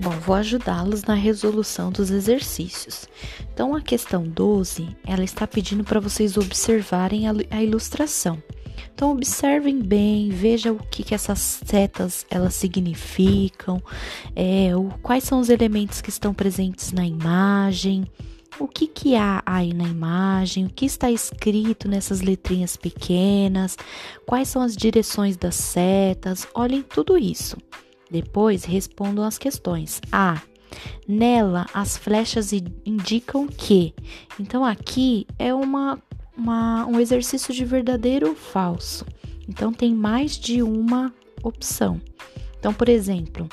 Bom, vou ajudá-los na resolução dos exercícios. Então, a questão 12, ela está pedindo para vocês observarem a, ilustração. Então, observem bem, vejam o que, que essas setas elas significam, é, o, quais são os elementos que estão presentes na imagem, o que, que há aí na imagem, o que está escrito nessas letrinhas pequenas, quais são as direções das setas, olhem tudo isso. Depois respondam as questões. A. Nela, as flechas indicam que. Então, aqui é uma, uma, um exercício de verdadeiro ou falso. Então, tem mais de uma opção. Então, por exemplo,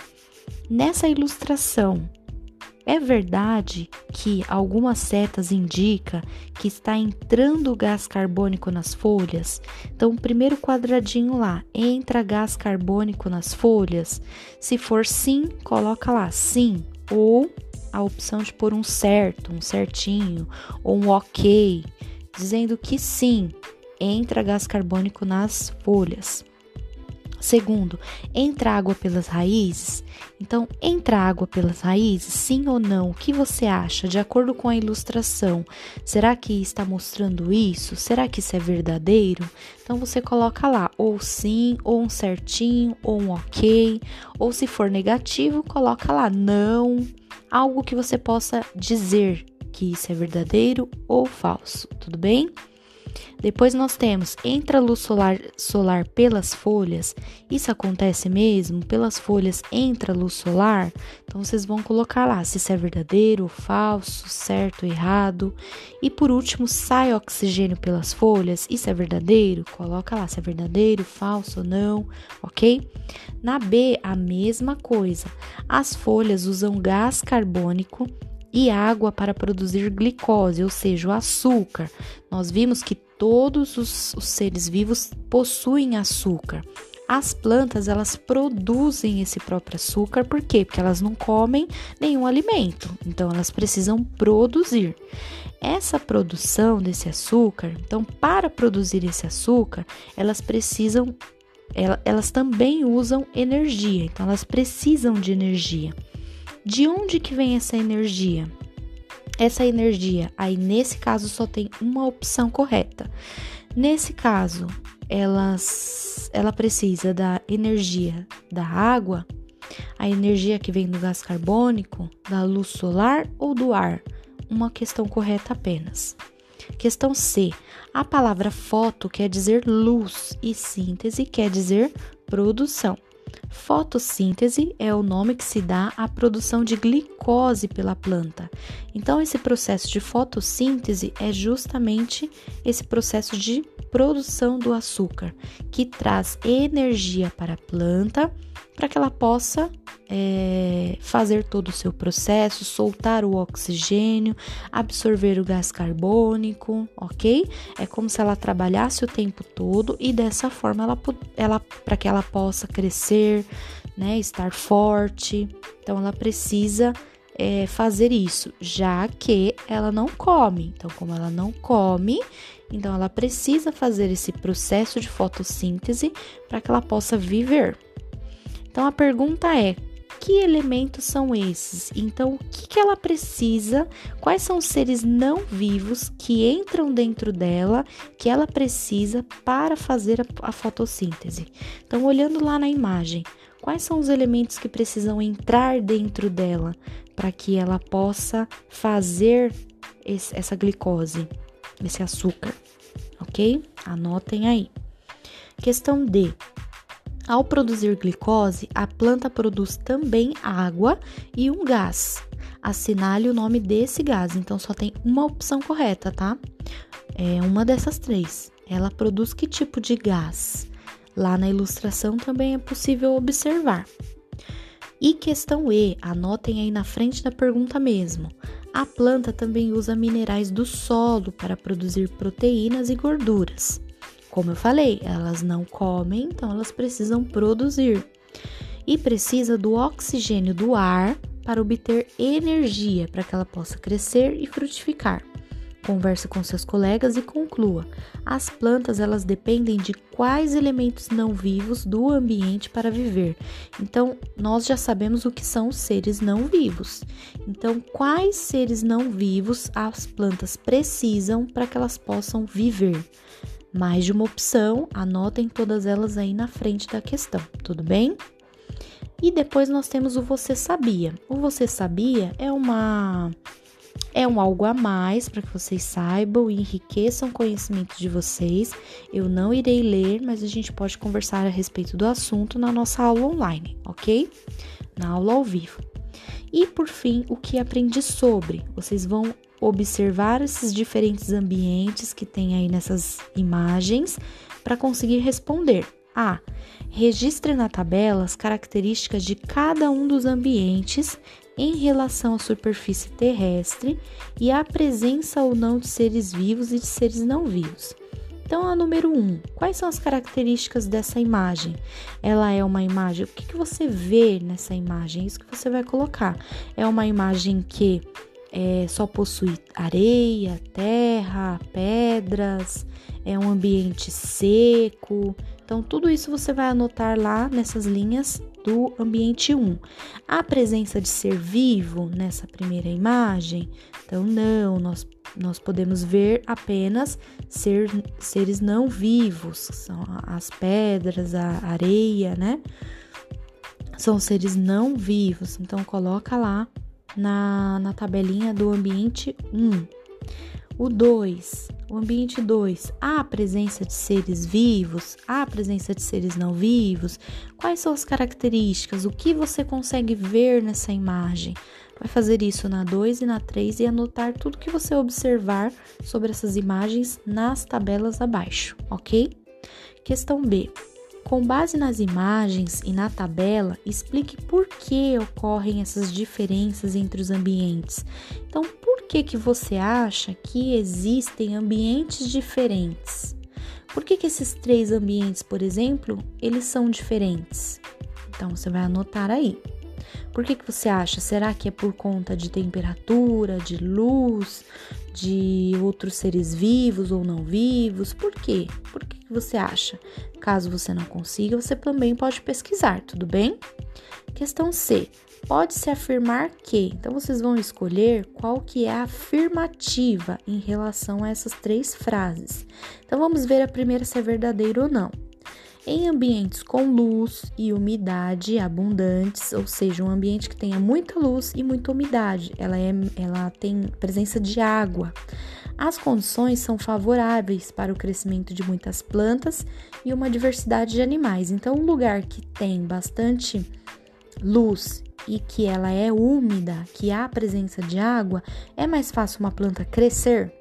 nessa ilustração, é verdade que algumas setas indicam que está entrando gás carbônico nas folhas? Então, primeiro quadradinho lá, entra gás carbônico nas folhas? Se for sim, coloca lá sim. Ou a opção de pôr um certo, um certinho, ou um ok, dizendo que sim, entra gás carbônico nas folhas. Segundo, entra água pelas raízes? Então, entra água pelas raízes? Sim ou não? O que você acha? De acordo com a ilustração, será que está mostrando isso? Será que isso é verdadeiro? Então, você coloca lá ou sim, ou um certinho, ou um ok. Ou se for negativo, coloca lá não. Algo que você possa dizer que isso é verdadeiro ou falso, tudo bem? Depois nós temos entra luz solar, solar pelas folhas. Isso acontece mesmo? Pelas folhas entra luz solar? Então vocês vão colocar lá se isso é verdadeiro falso, certo errado. E por último, sai oxigênio pelas folhas. Isso é verdadeiro? Coloca lá se é verdadeiro, falso ou não, ok? Na B, a mesma coisa. As folhas usam gás carbônico e água para produzir glicose, ou seja, o açúcar. Nós vimos que todos os, os seres vivos possuem açúcar. As plantas elas produzem esse próprio açúcar, por quê? Porque elas não comem nenhum alimento, então elas precisam produzir. Essa produção desse açúcar, então para produzir esse açúcar, elas precisam, elas também usam energia, então elas precisam de energia. De onde que vem essa energia? Essa energia, aí nesse caso só tem uma opção correta. Nesse caso, elas, ela precisa da energia da água, a energia que vem do gás carbônico, da luz solar ou do ar. Uma questão correta apenas. Questão C. A palavra foto quer dizer luz e síntese quer dizer produção. Fotossíntese é o nome que se dá à produção de glicose pela planta. Então, esse processo de fotossíntese é justamente esse processo de produção do açúcar, que traz energia para a planta para que ela possa é, fazer todo o seu processo, soltar o oxigênio, absorver o gás carbônico, ok? É como se ela trabalhasse o tempo todo e dessa forma ela, ela para que ela possa crescer, né, estar forte. Então ela precisa é, fazer isso, já que ela não come. Então, como ela não come, então ela precisa fazer esse processo de fotossíntese para que ela possa viver. Então a pergunta é: que elementos são esses? Então, o que, que ela precisa? Quais são os seres não vivos que entram dentro dela, que ela precisa para fazer a, a fotossíntese? Então, olhando lá na imagem, quais são os elementos que precisam entrar dentro dela para que ela possa fazer esse, essa glicose, esse açúcar? Ok? Anotem aí. Questão D. Ao produzir glicose, a planta produz também água e um gás. Assinale o nome desse gás, então só tem uma opção correta, tá? É uma dessas três. Ela produz que tipo de gás? Lá na ilustração também é possível observar. E questão E, anotem aí na frente da pergunta mesmo. A planta também usa minerais do solo para produzir proteínas e gorduras. Como eu falei, elas não comem, então elas precisam produzir. E precisa do oxigênio do ar para obter energia para que ela possa crescer e frutificar. converse com seus colegas e conclua. As plantas elas dependem de quais elementos não vivos do ambiente para viver. Então, nós já sabemos o que são os seres não vivos. Então, quais seres não vivos as plantas precisam para que elas possam viver? Mais de uma opção, anotem todas elas aí na frente da questão, tudo bem? E depois nós temos o você sabia. O você sabia é uma é um algo a mais para que vocês saibam e enriqueçam o conhecimento de vocês. Eu não irei ler, mas a gente pode conversar a respeito do assunto na nossa aula online, ok? Na aula ao vivo. E por fim, o que aprendi sobre? Vocês vão observar esses diferentes ambientes que tem aí nessas imagens para conseguir responder. A. Registre na tabela as características de cada um dos ambientes em relação à superfície terrestre e à presença ou não de seres vivos e de seres não vivos. Então, a número 1, um, quais são as características dessa imagem? Ela é uma imagem, o que, que você vê nessa imagem? Isso que você vai colocar. É uma imagem que é, só possui areia, terra, pedras, é um ambiente seco. Então, tudo isso você vai anotar lá nessas linhas do ambiente 1. A presença de ser vivo nessa primeira imagem, então não, nós, nós podemos ver apenas ser, seres não vivos, são as pedras, a areia, né? São seres não vivos, então coloca lá na, na tabelinha do ambiente 1. O 2, o ambiente 2, há presença de seres vivos, há presença de seres não vivos. Quais são as características? O que você consegue ver nessa imagem? Vai fazer isso na 2 e na 3 e anotar tudo que você observar sobre essas imagens nas tabelas abaixo, ok? Questão B. Com base nas imagens e na tabela, explique por que ocorrem essas diferenças entre os ambientes. Então, por que, que você acha que existem ambientes diferentes? Por que, que esses três ambientes, por exemplo, eles são diferentes? Então, você vai anotar aí. Por que, que você acha? Será que é por conta de temperatura, de luz, de outros seres vivos ou não vivos? Por quê? Por que, você acha? Caso você não consiga, você também pode pesquisar, tudo bem? Questão C. Pode-se afirmar que. Então vocês vão escolher qual que é a afirmativa em relação a essas três frases. Então vamos ver a primeira se é verdadeiro ou não. Em ambientes com luz e umidade abundantes, ou seja, um ambiente que tenha muita luz e muita umidade, ela, é, ela tem presença de água. As condições são favoráveis para o crescimento de muitas plantas e uma diversidade de animais. Então, um lugar que tem bastante luz e que ela é úmida, que há presença de água, é mais fácil uma planta crescer?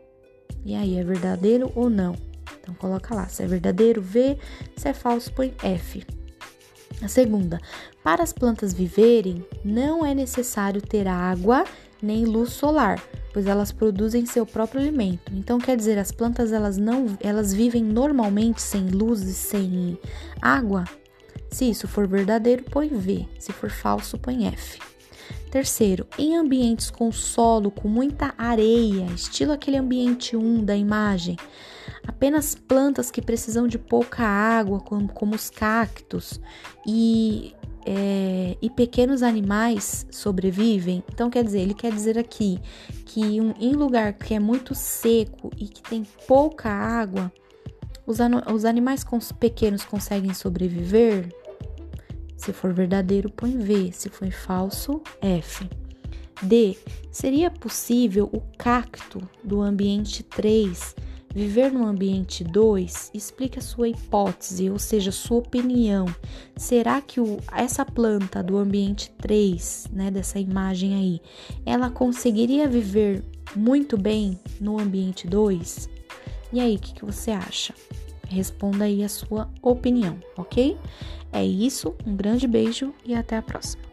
E aí, é verdadeiro ou não? Então coloca lá, se é verdadeiro, V, se é falso, põe F. A segunda, para as plantas viverem, não é necessário ter água nem luz solar, pois elas produzem seu próprio alimento. Então quer dizer, as plantas elas não, elas vivem normalmente sem luz e sem água? Se isso for verdadeiro, põe V. Se for falso, põe F. Terceiro, em ambientes com solo com muita areia, estilo aquele ambiente 1 da imagem, apenas plantas que precisam de pouca água, como, como os cactos, e, é, e pequenos animais sobrevivem. Então, quer dizer, ele quer dizer aqui que um, em lugar que é muito seco e que tem pouca água, os, os animais pequenos conseguem sobreviver? Se for verdadeiro, põe V. Se for falso, F. D. Seria possível o cacto do ambiente 3 viver no ambiente 2? Explique a sua hipótese, ou seja, sua opinião. Será que o, essa planta do ambiente 3, né, dessa imagem aí, ela conseguiria viver muito bem no ambiente 2? E aí, o que, que você acha? Responda aí a sua opinião, ok? É isso, um grande beijo e até a próxima.